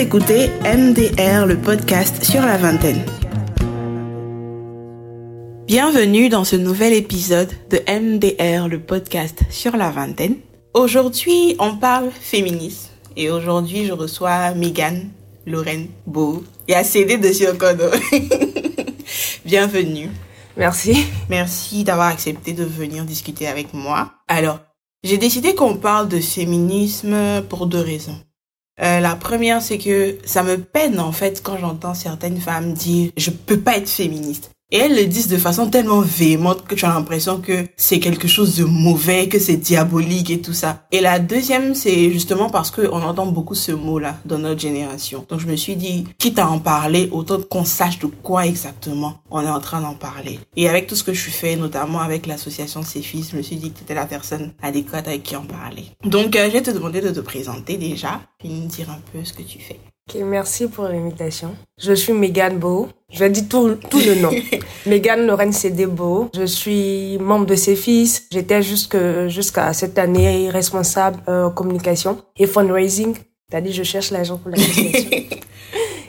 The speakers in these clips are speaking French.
écoutez MDR, le podcast sur la vingtaine. Bienvenue dans ce nouvel épisode de MDR, le podcast sur la vingtaine. Aujourd'hui, on parle féminisme. Et aujourd'hui, je reçois Megan Lorraine Beau et a cédé de Siokono. Bienvenue. Merci. Merci d'avoir accepté de venir discuter avec moi. Alors, j'ai décidé qu'on parle de féminisme pour deux raisons. Euh, la première, c'est que ça me peine en fait quand j'entends certaines femmes dire je peux pas être féministe. Et elles le disent de façon tellement véhémente que tu as l'impression que c'est quelque chose de mauvais, que c'est diabolique et tout ça. Et la deuxième, c'est justement parce que on entend beaucoup ce mot-là dans notre génération. Donc je me suis dit, quitte à en parler, autant qu'on sache de quoi exactement on est en train d'en parler. Et avec tout ce que je fais, notamment avec l'association Céfis, je me suis dit que tu étais la personne adéquate avec qui en parler. Donc euh, je vais te demander de te présenter déjà, puis nous dire un peu ce que tu fais merci pour l'invitation. Je suis Megan Beau. Je dire tout, tout le nom. Megan Lorraine Cédébeau. Je suis membre de ses fils. J'étais jusqu'à cette année responsable euh, communication et fundraising. C'est-à-dire, je cherche l'agent pour la.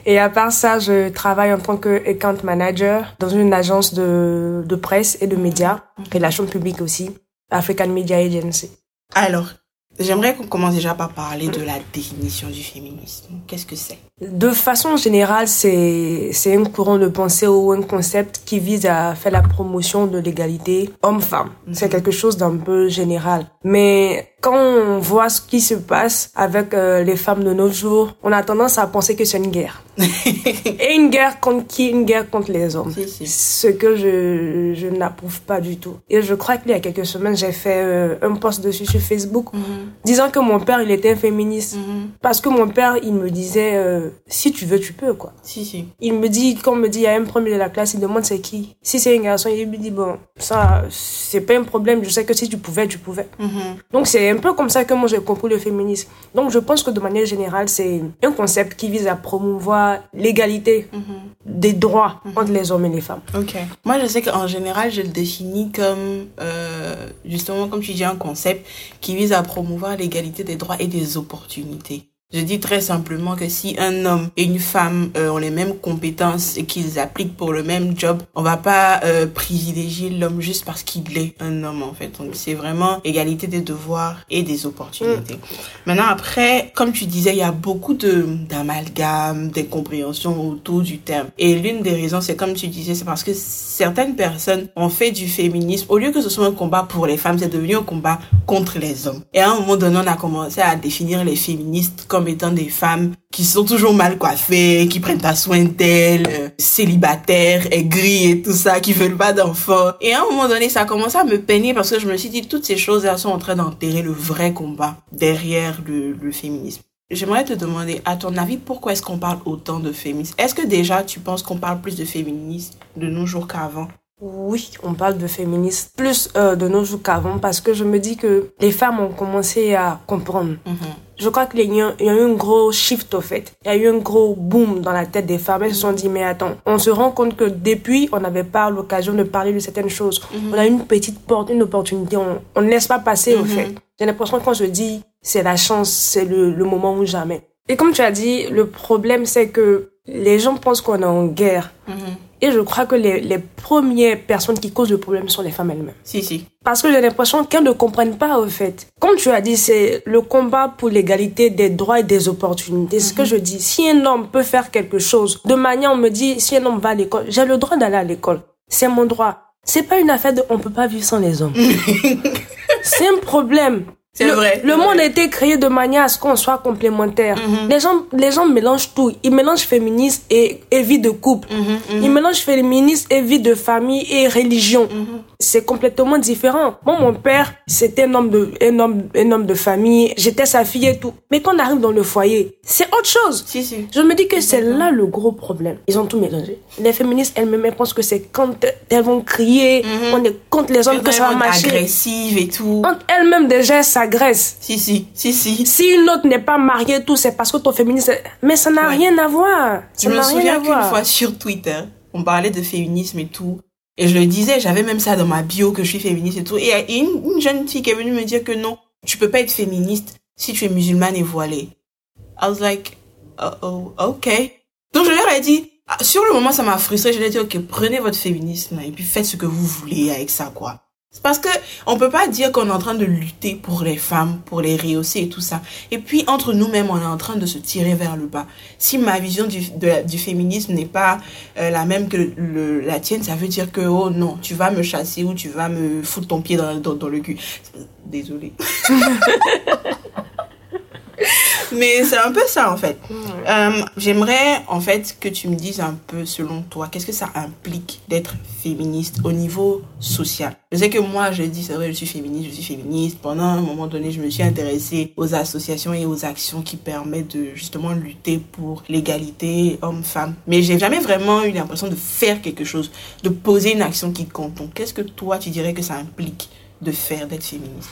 Et à part ça, je travaille en tant que account manager dans une agence de, de presse et de médias, relations publiques aussi, African Media Agency. Alors, J'aimerais qu'on commence déjà par parler de la définition du féminisme. Qu'est-ce que c'est? De façon générale, c'est c'est un courant de pensée ou un concept qui vise à faire la promotion de l'égalité homme-femme. C'est mhm. quelque chose d'un peu général. Mais quand on voit ce qui se passe avec euh, les femmes de nos jours, on a tendance à penser que c'est une guerre. Et une guerre contre qui? Une guerre contre les hommes. Ce que je, je n'approuve pas du tout. Et je crois qu'il y a quelques semaines, j'ai fait euh, un post dessus sur Facebook mhm. disant que mon père, il était féministe. Mhm. Parce que mon père, il me disait, euh, si tu veux, tu peux, quoi. Si, si. Il me dit, quand on me dit, il y a un premier de la classe, il demande c'est qui. Si c'est un garçon, il me dit, bon, ça, c'est pas un problème. Je sais que si tu pouvais, tu pouvais. Mhm. Donc c'est un peu comme ça que moi j'ai compris le féminisme. Donc je pense que de manière générale, c'est un concept qui vise à promouvoir l'égalité mhm. des droits mhm. entre les hommes et les femmes. Ok. Moi je sais qu'en général, je le définis comme, euh, justement, comme tu dis, un concept qui vise à promouvoir l'égalité des droits et des opportunités. Je dis très simplement que si un homme et une femme euh, ont les mêmes compétences et qu'ils appliquent pour le même job, on va pas euh, privilégier l'homme juste parce qu'il est un homme en fait. Donc c'est vraiment égalité des devoirs et des opportunités. Mm. Maintenant après, comme tu disais, il y a beaucoup de d'amalgames, d'incompréhension autour du terme. Et l'une des raisons, c'est comme tu disais, c'est parce que certaines personnes ont fait du féminisme au lieu que ce soit un combat pour les femmes, c'est devenu un combat contre les hommes. Et à un moment donné, on a commencé à définir les féministes comme étant des femmes qui sont toujours mal coiffées, qui prennent pas soin d'elles, euh, célibataires, aigries et tout ça, qui veulent pas d'enfants. Et à un moment donné, ça a commencé à me peiner parce que je me suis dit, toutes ces choses-là sont en train d'enterrer le vrai combat derrière le, le féminisme. J'aimerais te demander, à ton avis, pourquoi est-ce qu'on parle autant de féminisme? Est-ce que déjà tu penses qu'on parle plus de féminisme de nos jours qu'avant? Oui, on parle de féminisme plus euh, de nos jours qu'avant parce que je me dis que les femmes ont commencé à comprendre. Mhm. Je crois qu'il y, a eu un gros shift au fait. Il y a eu un gros boom dans la tête des femmes. Elles se sont dit, mais attends, on se rend compte que depuis, on n'avait pas l'occasion de parler de certaines choses. Mhm. On a une petite porte, une opportunité. On ne laisse pas passer au mhm. fait. J'ai l'impression quand je dis, c'est la chance, c'est le, le moment ou jamais. Et comme tu as dit, le problème, c'est que les gens pensent qu'on est en guerre. Et je crois que les, les, premières personnes qui causent le problème sont les femmes elles-mêmes. Si, si. Parce que j'ai l'impression qu'elles ne comprennent pas, au fait. Comme tu as dit, c'est le combat pour l'égalité des droits et des opportunités. Ce que mhm. je dis, si un homme peut faire quelque chose, de manière, on me dit, si un homme va à l'école, j'ai le droit d'aller à l'école. C'est mon droit. C'est pas une affaire de on peut pas vivre sans les hommes. c'est un problème. C'est vrai. Le monde a été créé de manière à ce qu'on soit complémentaire. Mhm. Les gens, les gens mélangent tout. Ils mélangent féministe et, et vie de couple. Mhm, mhm. Ils mélangent féministe et vie de famille et religion. C'est complètement différent. Moi, mon père, c'était un homme de, un homme, un homme de famille. J'étais sa fille et tout. Mais quand on arrive dans le foyer, c'est autre chose. Si, si. Je me dis que c'est là le gros problème. Ils ont tout mélangé. Les féministes elles-mêmes pensent que c'est quand elles vont crier, on est contre les hommes que ça va marcher. agressive et tout. Quand elles-mêmes déjà, ça graisse. Si, si, si, si. Si une autre n'est pas mariée, tout, c'est parce que ton féminisme. Mais ça n'a rien à voir. Ça je me souviens qu'une fois sur Twitter, on parlait de féminisme et tout. Et je le disais, j'avais même ça dans ma bio que je suis féministe et tout. Et une, jeune fille qui est venue me dire que non, tu peux pas être féministe si tu es musulmane et voilée. I was like, oh, oh, ok. Donc je leur ai dit, ah, sur le moment ça m'a frustré, je leur ai dit, ok, prenez votre féminisme et puis faites ce que vous voulez avec ça, quoi. C'est parce que on peut pas dire qu'on est en train de lutter pour les femmes, pour les rehausser et tout ça. Et puis entre nous-mêmes, on est en train de se tirer vers le bas. Si ma vision du, du féminisme n'est pas euh, la même que la tienne, ça veut dire que oh non, tu vas me chasser ou tu vas me foutre ton pied dans, dans, dans le cul. Désolée. Mais c'est un peu ça en fait. Euh, J'aimerais en fait que tu me dises un peu selon toi, qu'est-ce que ça implique d'être féministe au niveau social? Je sais que moi je dis c'est vrai je suis féministe, je suis féministe. Pendant un moment donné je me suis intéressée aux associations et aux actions qui permettent de justement lutter pour l'égalité homme-femme. Mais j'ai jamais vraiment eu l'impression de faire quelque chose, de poser une action qui compte. Donc qu'est-ce que toi tu dirais que ça implique de faire d'être féministe?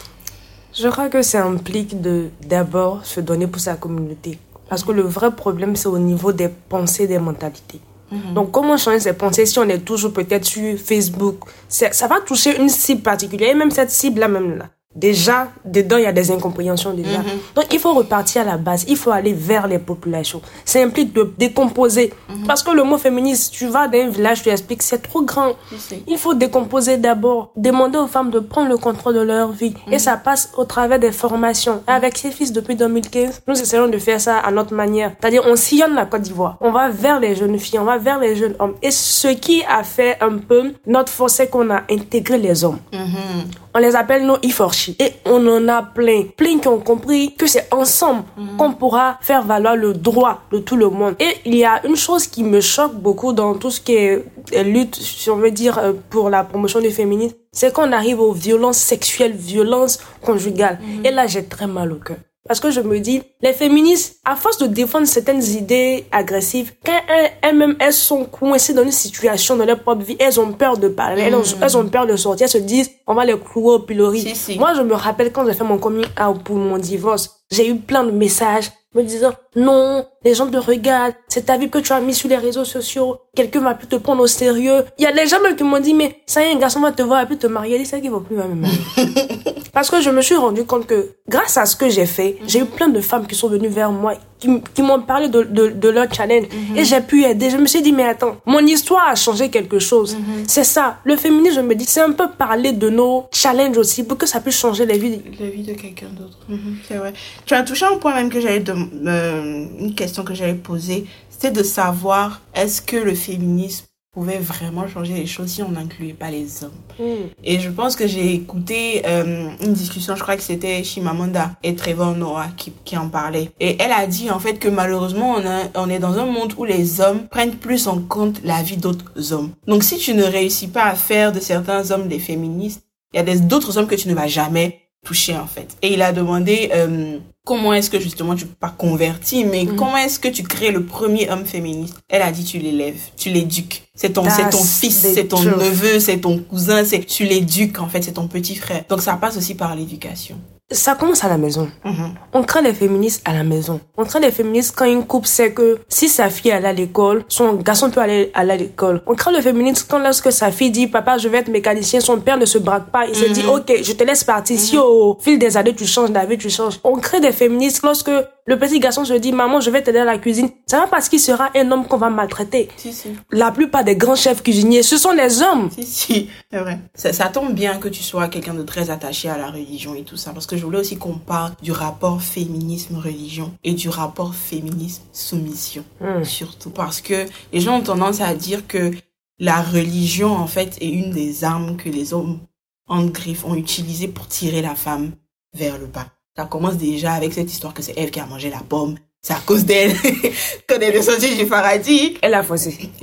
Je crois que ça implique de d'abord se donner pour sa communauté. Parce que le vrai problème, c'est au niveau des pensées, des mentalités. Mhm. Donc, comment changer ces pensées si on est toujours peut-être sur Facebook? Ça va toucher une cible particulière, et même cette cible-là, même là déjà, dedans, il y a des incompréhensions déjà. Mhm. Donc, il faut repartir à la base. Il faut aller vers les populations. Ça implique de décomposer. Mhm. Parce que le mot féministe, tu vas dans un village, tu expliques, c'est trop grand. Il faut décomposer d'abord. Demander aux femmes de prendre le contrôle de leur vie. Et mhm. ça passe au travers des formations. Avec ces fils depuis 2015, nous essayons de faire ça à notre manière. C'est-à-dire, on sillonne la Côte d'Ivoire. On va vers les jeunes filles, on va vers les jeunes hommes. Et ce qui a fait un peu notre force, c'est qu'on a intégré les hommes. On les appelle nos Iforchi. Et on en a plein. Plein qui ont compris que c'est ensemble mhm. qu'on pourra faire valoir le droit de tout le monde. Et il y a une chose qui me choque beaucoup dans tout ce qui est lutte, si on veut dire, euh, pour la promotion du féminisme, c'est qu'on arrive aux violences sexuelles, violences conjugales. Mhm. Et là, j'ai très mal au cœur. Parce que je me dis, les féministes, à force de défendre certaines idées agressives, quand elles-mêmes, elles sont coincées dans une situation dans leur propre vie, elles ont peur de parler, elles, ont, peur de sortir, elles se disent, on va les clouer au pilori. Moi, je me rappelle quand j'ai fait mon coming out pour mon divorce, j'ai eu plein de messages me disant non, les gens te regardent, c'est ta vie que tu as mis sur les réseaux sociaux, quelqu'un va plus te prendre au sérieux. Il y a des gens qui m'ont dit mais ça y est, un garçon va te voir et puis te marier, c'est ça qui va plus me Parce que je me suis rendu compte que grâce à ce que j'ai fait, j'ai eu plein de femmes qui sont venues vers moi qui, m'ont parlé de, de, de, leur challenge mhm. et j'ai pu aider. Je me suis dit, mais attends, mon histoire a changé quelque chose. Mhm. C'est ça. Le féminisme, je me dis, c'est un peu parler de nos challenges aussi pour que ça puisse changer la vie. La vie de quelqu'un d'autre. Mhm. C'est vrai. Tu as touché un point même que j'avais, de, euh, une question que j'avais posée, c'était de savoir est-ce que le féminisme pouvait vraiment changer les choses si on n'incluait pas les hommes? Hmm. Et je pense que j'ai écouté euh, une discussion, je crois que c'était Shimamanda et Trevor Noah qui, qui en parlait. Et elle a dit en fait que malheureusement on, a, on est dans un monde où les hommes prennent plus en compte la vie d'autres hommes. Donc si tu ne réussis pas à faire de certains hommes des féministes, il y a d'autres hommes que tu ne vas jamais toucher en fait. Et il a demandé euh, comment est-ce que justement tu pas converti, mais mhm. comment est-ce que tu crées le premier homme féministe? Elle a dit tu l'élèves, tu l'éduques. C'est ton, c'est ton fils, c'est ton neveu, c'est ton cousin, c'est tu l'éduques en fait, c'est ton petit frère. Donc ça passe aussi par l'éducation ça commence à la maison. Mhm. On crée les féministes à la maison. On crée les féministes quand une couple sait que si sa fille elle à l'école, son garçon peut aller à l'école. On crée le féministe quand lorsque sa fille dit papa je vais être mécanicien, son père ne se braque pas, il se dit mhm. ok je te laisse partir. Si mhm. au fil des années tu changes d'avis, tu changes. On crée des féministes lorsque le petit garçon se dit, maman, je vais t'aider à la cuisine. C'est pas parce qu'il sera un homme qu'on va maltraiter. Si, si. La plupart des grands chefs cuisiniers, ce sont les hommes. Si, si, c'est vrai. Ça, ça, tombe bien que tu sois quelqu'un de très attaché à la religion et tout ça. Parce que je voulais aussi qu'on parle du rapport féminisme-religion et du rapport féminisme-soumission. Hmm. Surtout parce que les gens ont tendance à dire que la religion, en fait, est une des armes que les hommes en griffe ont utilisées pour tirer la femme vers le bas. Ça commence déjà avec cette histoire que c'est Eve qui a mangé la pomme. C'est à cause d'elle qu'on est descendu du paradis. Elle a faussé.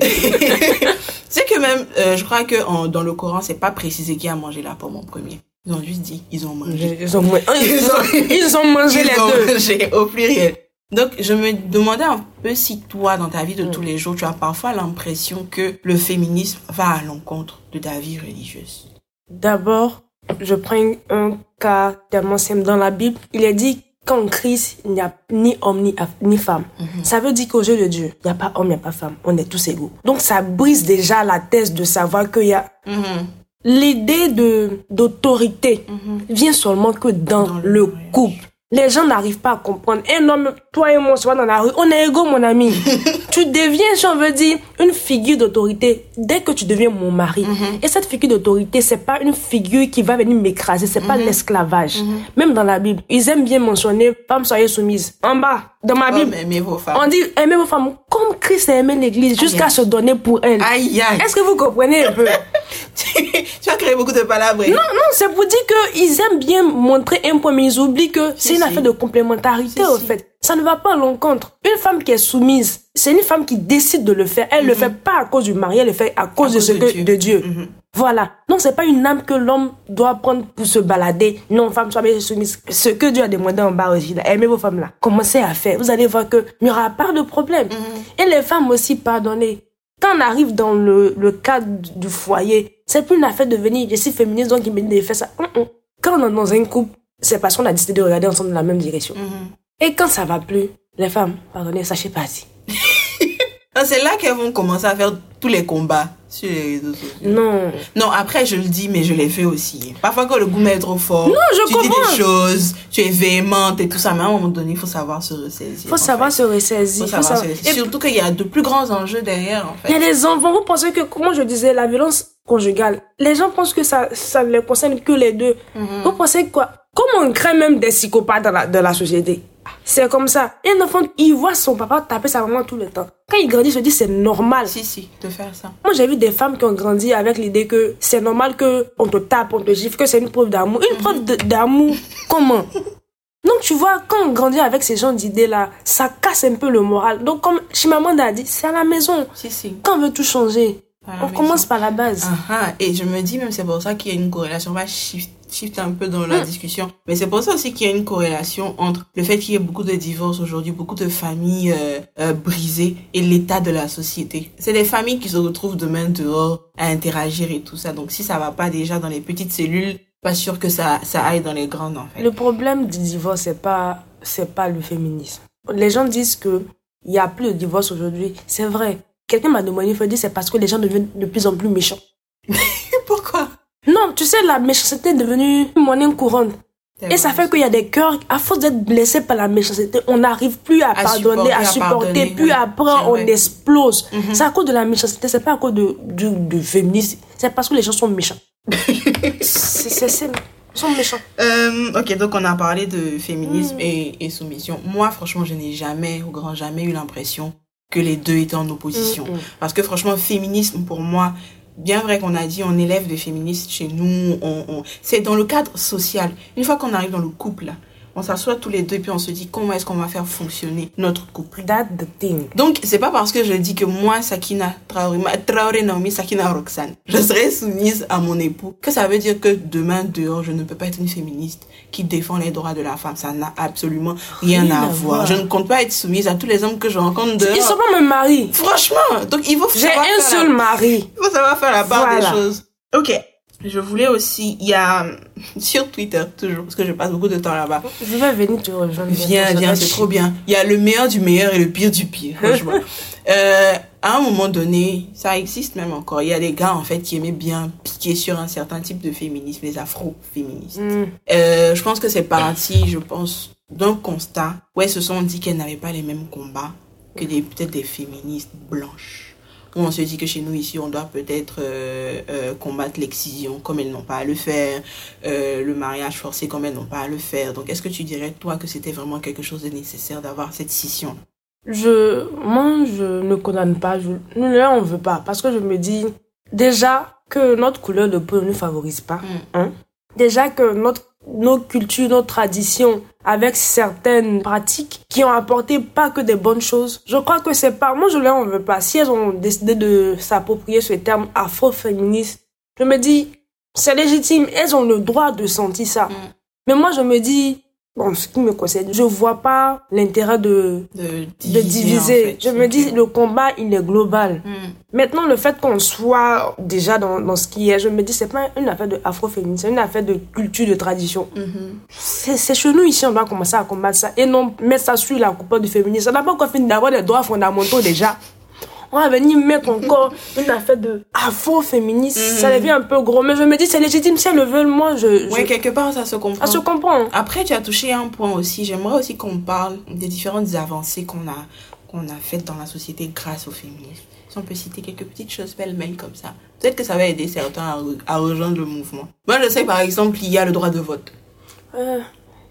c'est que même, euh, je crois que dans le Coran, c'est pas précisé qui a mangé la pomme en premier. Ils ont juste dit, ils ont mangé. Ils ont, ils ont, ils ont mangé les deux. Mangé, au pluriel. Donc, je me demandais un peu si toi, dans ta vie de tous les jours, tu as parfois l'impression que le féminisme va à l'encontre de ta vie religieuse. D'abord, je prends un cas tellement simple dans la Bible. Il est dit qu'en Christ, il n'y a ni homme ni, ni femme. Mhm. Ça veut dire qu'au jeu de Dieu, il n'y a pas homme, il n'y a pas femme. On est tous égaux. Donc ça brise déjà la thèse de savoir qu'il y a... Mhm. L'idée de d'autorité mhm. vient seulement que dans, le couple. Les gens n'arrivent pas à comprendre. Un homme, toi et moi, on se voit dans la rue, on est égaux, mon ami. tu deviens, si on veut dire, une figure d'autorité dès que tu deviens mon mari. Mhm. Et cette figure d'autorité, c'est pas une figure qui va venir m'écraser, c'est pas Mhm. l'esclavage. Même dans la Bible, ils aiment bien mentionner, femme soyez soumise. En bas, dans ma Bible, vos femmes. on dit aimez vos femmes comme Christ a aimé l'église jusqu'à se donner pour elle. Aïe, aïe. Est-ce que vous comprenez un peu? tu as créé beaucoup de palabres. Non, non, c'est pour dire qu'ils aiment bien montrer un point, mais ils oublient que c'est une si. affaire de complémentarité, si. fait. Ça ne va pas à l'encontre. Une femme qui est soumise, c'est une femme qui décide de le faire. Elle le fait pas à cause du mari, elle le fait à cause de Mhm. cause ce de que, Dieu. de Dieu. Mhm. Voilà. Non, c'est pas une âme que l'homme doit prendre pour se balader. Non, femme, soyez soumise. Ce que Dieu a demandé en bas aussi, là. Aimez vos femmes là. Commencez à faire. Vous allez voir que il n'y aura pas de problème. Mhm. Et les femmes aussi, pardonnez. Quand on arrive dans le, le cadre du foyer, c'est plus une affaire de venir, je suis féministe, donc il me dit de faire ça. Hum, hum. Quand on est dans un couple, c'est parce qu'on a décidé de regarder ensemble dans la même direction. Mhm. Et quand ça va plus, les femmes, pardonnez, sachez pas si. C'est là qu'elles vont commencer à faire tous les combats sur les réseaux sociaux. Non. Non, après, je le dis, mais je l'ai fait aussi. Parfois, quand le goût est trop fort, je tu comprends. dis des choses, tu es véhémente et tout ça, mais à un moment donné, il faut savoir se ressaisir. Il faut savoir fait. se ressaisir. Faut faut savoir savoir- se ressaisir. Et Surtout qu'il y a de plus grands enjeux derrière, en Il y a fait. les enfants, vous pensez que, comment je disais, la violence conjugale, les gens pensent que ça, ça ne les concerne que les deux. Mhm. Vous pensez quoi? Comment on crée même des psychopathes dans la, dans la société C'est comme ça. Un enfant, il voit son papa taper sa maman tout le temps. Quand il grandit, il se dit c'est normal. Si, si, de faire ça. Moi, j'ai vu des femmes qui ont grandi avec l'idée que c'est normal que on te tape, on te gifle, que c'est une preuve d'amour. Une preuve d'amour, comment? Donc, tu vois, quand on grandit avec ces gens d'idées-là, ça casse un peu le moral. Donc, comme Chimamanda a dit, c'est à la maison. Si, si. Quand on veut tout changer, on maison. commence par la base. Ah, et je me dis même c'est pour ça qu'il y a une corrélation. On va shift, shift un peu dans la discussion. Mais c'est pour ça aussi qu'il y a une corrélation entre le fait qu'il y ait beaucoup de divorces aujourd'hui, beaucoup de familles euh, euh, brisées et l'état de la société. C'est des familles qui se retrouvent demain dehors à interagir et tout ça. Donc si ça va pas déjà dans les petites cellules, pas sûr que ça, ça aille dans les grandes en fait. Le problème du divorce, c'est pas, c'est pas le féminisme. Les gens disent que il y a plus de divorce aujourd'hui. C'est vrai. Quelqu'un m'a demandé, il faut dire, c'est parce que les gens deviennent de plus en plus méchants. Non, tu sais, la méchanceté est devenue une monnaie courante. Et ça fait qu'il y a des cœurs, à force d'être blessés par la méchanceté, on n'arrive plus à, À pardonner, supporter, à supporter, puis après on vrai. explose. Mhm. C'est à cause de la méchanceté, c'est pas à cause de, du, du féminisme, c'est parce que les gens sont méchants. c'est, c'est- ils sont méchants. Euh, ok, donc on a parlé de féminisme Mm. et, et soumission. Moi, franchement, je n'ai jamais, au grand jamais, eu l'impression que les deux étaient en opposition. Mm, mm. Parce que franchement, féminisme, pour moi, bien vrai qu'on a dit, on élève des féministes chez nous, on, c'est dans le cadre social. Une fois qu'on arrive dans le couple, on s'assoit tous les deux puis on se dit comment est-ce qu'on va faire fonctionner notre couple. That's the thing. Donc, c'est pas parce que je dis que moi, Sakina Traoré, Traoré Naomi, Sakina Roxane, je serai soumise à mon époux, que ça veut dire que demain, dehors, je ne peux pas être une féministe qui défend les droits de la femme. Ça n'a absolument rien, Rien à, à voir. voir. Je ne compte pas être soumise à tous les hommes que je rencontre dehors. Ils sont pas mes maris. Franchement, donc il faut J'ai un seul la- mari. il faut savoir faire la part Voilà. des choses. Ok. Je voulais aussi, il y a sur Twitter toujours, parce que je passe beaucoup de temps là-bas. Je vais venir te rejoindre. Viens, viens, c'est trop bien. Il y a le meilleur du meilleur et le pire du pire, franchement. euh, à un moment donné, ça existe même encore. Il y a des gars, en fait, qui aimaient bien piquer sur un certain type de féminisme, les afro-féministes. Hmm. Euh, je pense que c'est parti, je pense, d'un constat où elles se sont dit qu'elles n'avaient pas les mêmes combats que des, peut-être des féministes blanches. Où on se dit que chez nous ici, on doit peut-être euh, euh, combattre l'excision comme elles n'ont pas à le faire, euh, le mariage forcé comme elles n'ont pas à le faire. Donc, est-ce que tu dirais, toi, que c'était vraiment quelque chose de nécessaire d'avoir cette scission? Je, moi, je ne condamne pas. Je, nous, là, on veut pas. Parce que je me dis, déjà, que notre couleur de peau ne nous favorise pas. Mm. Hein? Déjà que notre, nos cultures, nos traditions, avec certaines pratiques qui ont apporté pas que des bonnes choses. Je crois que c'est pas, moi, je ne veux pas. Si elles ont décidé de s'approprier ce terme afro-féministe, je me dis, c'est légitime. Elles ont le droit de sentir ça. Mm. Mais moi, je me dis, bon, ce qui me concerne, je vois pas l'intérêt de, De de diviser. en fait. Je me dis, le combat, il est global. Mm. Maintenant, le fait qu'on soit déjà dans, dans ce qui est, je me dis, c'est pas une affaire de afro-féminisme, c'est une affaire de culture, de tradition. Mhm. C'est c'est chez nous ici, on doit commencer à combattre ça et non mettre ça sur la coupe du féminisme. Ça n'a pas encore fini d'avoir des droits fondamentaux déjà. On va venir mettre encore une affaire de afro-féministe. Mhm. Ça devient un peu gros. Mais je me dis, c'est légitime. Si elles le veulent, moi, je. Je... quelque part, ça se comprend. Ça se comprend. Après, tu as touché un point aussi. J'aimerais aussi qu'on parle des différentes avancées qu'on a, qu'on a faites dans la société grâce au féminisme. Si on peut citer quelques petites choses pêle-mêle comme ça. Peut-être que ça va aider certains à, re- à rejoindre le mouvement. Moi, je sais, par exemple, il y a le droit de vote. Euh,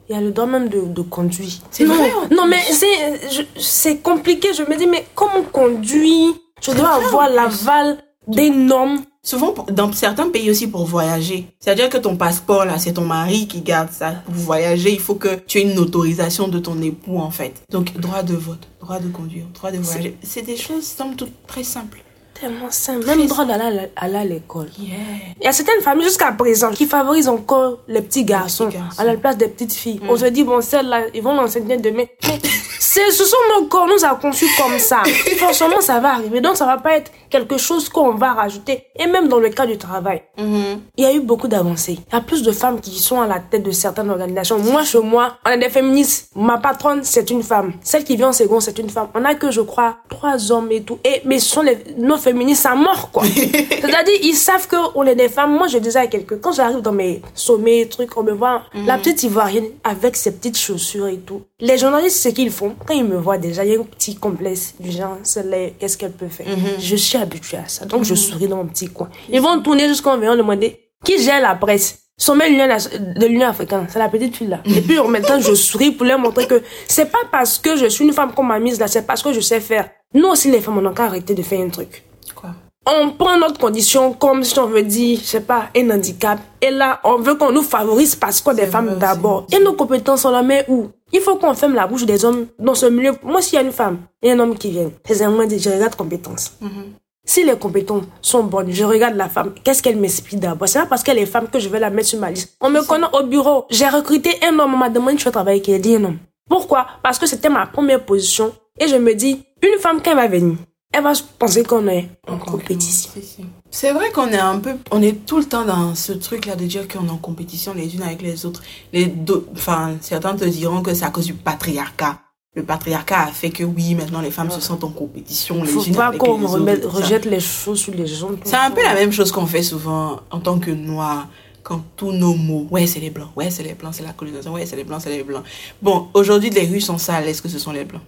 Il y a le droit même de, de conduire. C'est non, vrai, Non, mais c'est, compliqué. Je me dis, mais comment on conduit Je dois avoir l'aval des normes. Souvent, dans certains pays aussi pour voyager. C'est-à-dire que ton passeport, là, c'est ton mari qui garde ça. Pour voyager, il faut que tu aies une autorisation de ton époux, en fait. Donc, droit de vote, droit de conduire, droit de voyager. C'est des choses, somme toute, très simples. Tellement simple. Même droit d'aller à l'école. Yeah. Il y a certaines familles jusqu'à présent qui favorisent encore les petits garçons, garçons. Mm. à la place des petites filles. On se dit, bon, celles-là, ils vont l'enseigner demain. Mais c'est, ce sont nos corps, nous a conçus comme ça. Forcément, ça va arriver. Donc, ça va pas être quelque chose qu'on va rajouter. Et même dans le cas du travail, Mhm. il y a eu beaucoup d'avancées. Il y a plus de femmes qui sont à la tête de certaines organisations. Moi, chez moi, on est des féministes. Ma patronne, c'est une femme. Celle qui vient en second, c'est une femme. On a que, je crois, trois hommes et tout. Et, mais ce sont les, nos féministes à mort, quoi. C'est-à-dire, ils savent que on est des femmes. Moi, je disais à quelqu'un, quand j'arrive dans mes sommets, trucs, on me voit, la petite ivoirienne avec ses petites chaussures et tout. Les journalistes, ce qu'ils font, quand ils me voient déjà, il y a un petit complexe du genre, c'est les- qu'est-ce qu'elle peut faire? Je suis habituée à ça. Donc, je souris dans mon petit coin. Ils vont tourner jusqu'en venant demander qui gère la presse? Sommet de l'Union africaine, c'est la petite fille là. Et puis en même temps, je souris pour leur montrer que c'est pas parce que je suis une femme qu'on m'a mise là, c'est parce que je sais faire. Nous aussi, les femmes, on a qu'à arrêter de faire un truc on prend notre condition comme si on veut dire, je sais pas, un handicap. Et là, on veut qu'on nous favorise parce qu'on est des femmes d'abord. Et nos compétences, on la met où? Il faut qu'on ferme la bouche des hommes dans ce milieu. Moi, s'il y a une femme et un homme qui viennent, c'est un moment dit, je regarde compétences. Si les compétences sont bonnes, je regarde la femme, qu'est-ce qu'elle m'explique d'abord? C'est pas parce qu'elle est femme que je vais la mettre sur ma liste. On me connaît au bureau, j'ai recruté un homme, on m'a demandé je veux travailler avec elle, dit un homme. Pourquoi? Parce que c'était ma première position et je me dis, une femme quand elle va venir, elle va penser qu'on est en compétition. Si, si. C'est vrai qu'on est un peu, on est tout le temps dans ce truc-là de dire qu'on est en compétition les unes avec les autres. Les deux, enfin, certains te diront que c'est à cause du patriarcat. Le patriarcat a fait que oui, maintenant les femmes se sentent en compétition les Faut unes pas qu'on les ça. rejette les choses sur les gens. C'est un peu la même chose qu'on fait souvent en tant que noirs. Quand tous nos mots, ouais, c'est les blancs, ouais, c'est les blancs, c'est la colonisation, ouais, c'est les blancs, c'est les blancs. Bon, aujourd'hui, les rues sont sales, est-ce que ce sont les blancs?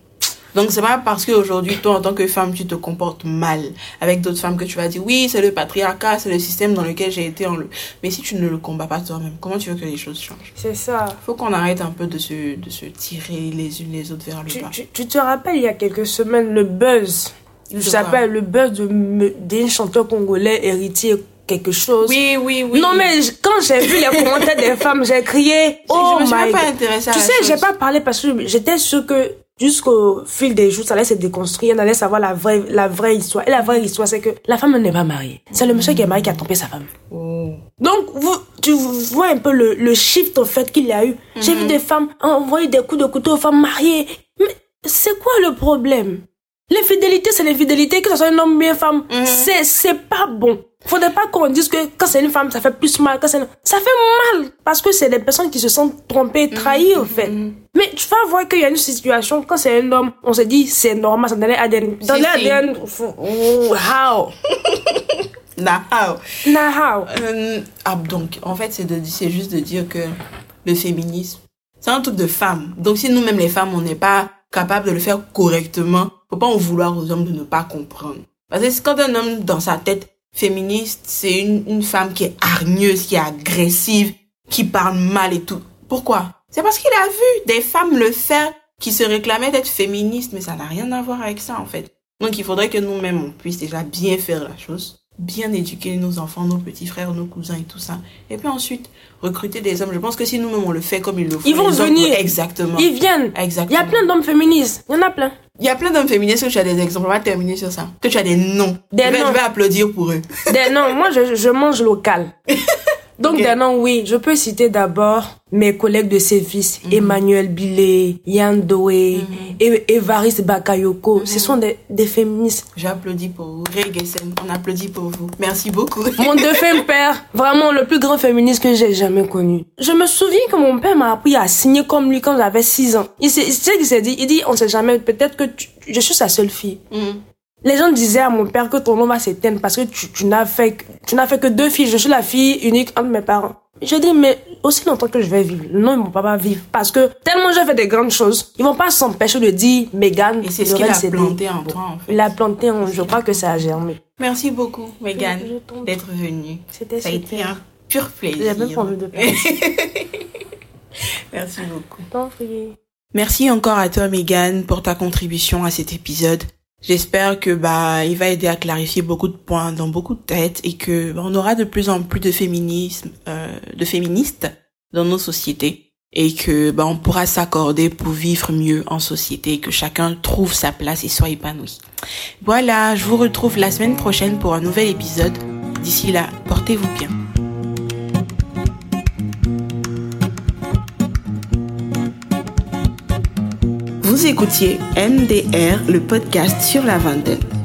Donc, c'est pas parce qu'aujourd'hui, toi, en tant que femme, tu te comportes mal avec d'autres femmes que tu vas dire, oui, c'est le patriarcat, c'est le système dans lequel j'ai été en le. Mais si tu ne le combats pas toi-même, comment tu veux que les choses changent? C'est ça. Faut qu'on arrête un peu de se, de se tirer les unes les autres vers le Tu, bas. tu, tu te rappelles, il y a quelques semaines, le buzz. Ça s'appelle le buzz d'un chanteur congolais héritier quelque chose. Oui, oui, oui. Non mais je- quand j'ai vu les commentaires des femmes, j'ai crié oh je me suis my pas intéressée à Tu la sais, j'ai pas parlé parce que j'étais sûre que jusqu'au fil des jours, ça allait se déconstruire, on allait savoir la vraie, la vraie histoire. Et la vraie histoire, c'est que la femme n'est pas mariée. C'est le monsieur qui est marié qui a trompé sa femme. Oh. Donc, vous, tu vois un peu le, le shift au fait qu'il y a eu. J'ai vu des femmes envoyer des coups de couteau aux femmes mariées. Mais c'est quoi le problème? L'infidélité, c'est l'infidélité, que ce soit un homme ou une femme. C'est, c'est pas bon. Faudrait pas qu'on dise que quand c'est une femme, ça fait plus mal. Quand c'est Ça fait mal. Parce que c'est des personnes qui se sentent trompées, trahies, au fait. Mais tu vas voir qu'il y a une situation, quand c'est un homme, on se dit, c'est normal, c'est dans l'ADN. Dans Si, l'ADN, how? Nah, how? Nah, how? Euh, ah, donc, en fait, c'est de, c'est juste de dire que le féminisme, c'est un truc de femme. Donc, si nous-mêmes, les femmes, on n'est pas capable de le faire correctement, faut pas en vouloir aux hommes de ne pas comprendre. Parce que quand un homme, dans sa tête féministe, c'est une, une femme qui est hargneuse, qui est agressive, qui parle mal et tout. Pourquoi? C'est parce qu'il a vu des femmes le faire qui se réclamaient d'être féministes, mais ça n'a rien à voir avec ça, en fait. Donc, il faudrait que nous-mêmes, on puisse déjà bien faire la chose, bien éduquer nos enfants, nos petits frères, nos cousins et tout ça. Et puis ensuite, recruter des hommes. Je pense que si nous-mêmes, on le fait comme ils le font. Ils vont hommes- venir. Exactement. Ils viennent. Il y Exactement. a plein d'hommes féministes. Il y en a plein. Il y a plein d'hommes féministes que tu as des exemples. On va terminer sur ça. Que tu as des noms. Des je, vais, noms. je vais applaudir pour eux. Des noms, moi je, je mange local. Donc Ok. des noms, oui. Je peux citer d'abord mes collègues de service, Mhm. Emmanuel Billet, Yann Doé, et Evariste Bakayoko. Mhm. Ce sont des, des féministes. J'applaudis pour vous. Ray Gessen, on applaudit pour vous. Merci beaucoup. Mon défunt père, vraiment le plus grand féministe que j'ai jamais connu. Je me souviens que mon père m'a appris à signer comme lui quand j'avais 6 ans. Il s'est, ce qu'il s'est dit? Il dit, on sait jamais, peut-être que tu- je suis sa seule fille. Les gens disaient à mon père que ton nom va s'éteindre parce que tu, tu n'as fait, que- tu n'as fait que deux filles. Je suis la fille unique entre mes parents. J'ai dit, mais aussi longtemps que je vais vivre, le nom, ils vont pas pas vivre. Parce que tellement j'ai fait des grandes choses, ils vont pas s'empêcher de dire Megan. Et c'est ce qu'il a planté en toi, en fait. Il a planté, en- je crois que ça a germé. Merci beaucoup, Megan, Je d'être venue. C'était Ça a été super. un pur plaisir. J'ai même pas envie de parler. Merci beaucoup. Merci encore à toi, Megan, pour ta contribution à cet épisode. J'espère que bah il va aider à clarifier beaucoup de points dans beaucoup de têtes et que bah, on aura de plus en plus de féminisme, euh, de féministes dans nos sociétés et que bah on pourra s'accorder pour vivre mieux en société et que chacun trouve sa place et soit épanoui. Voilà, je vous retrouve la semaine prochaine pour un nouvel épisode. D'ici là, portez-vous bien. Vous écoutiez MDR, le podcast sur la vingtaine.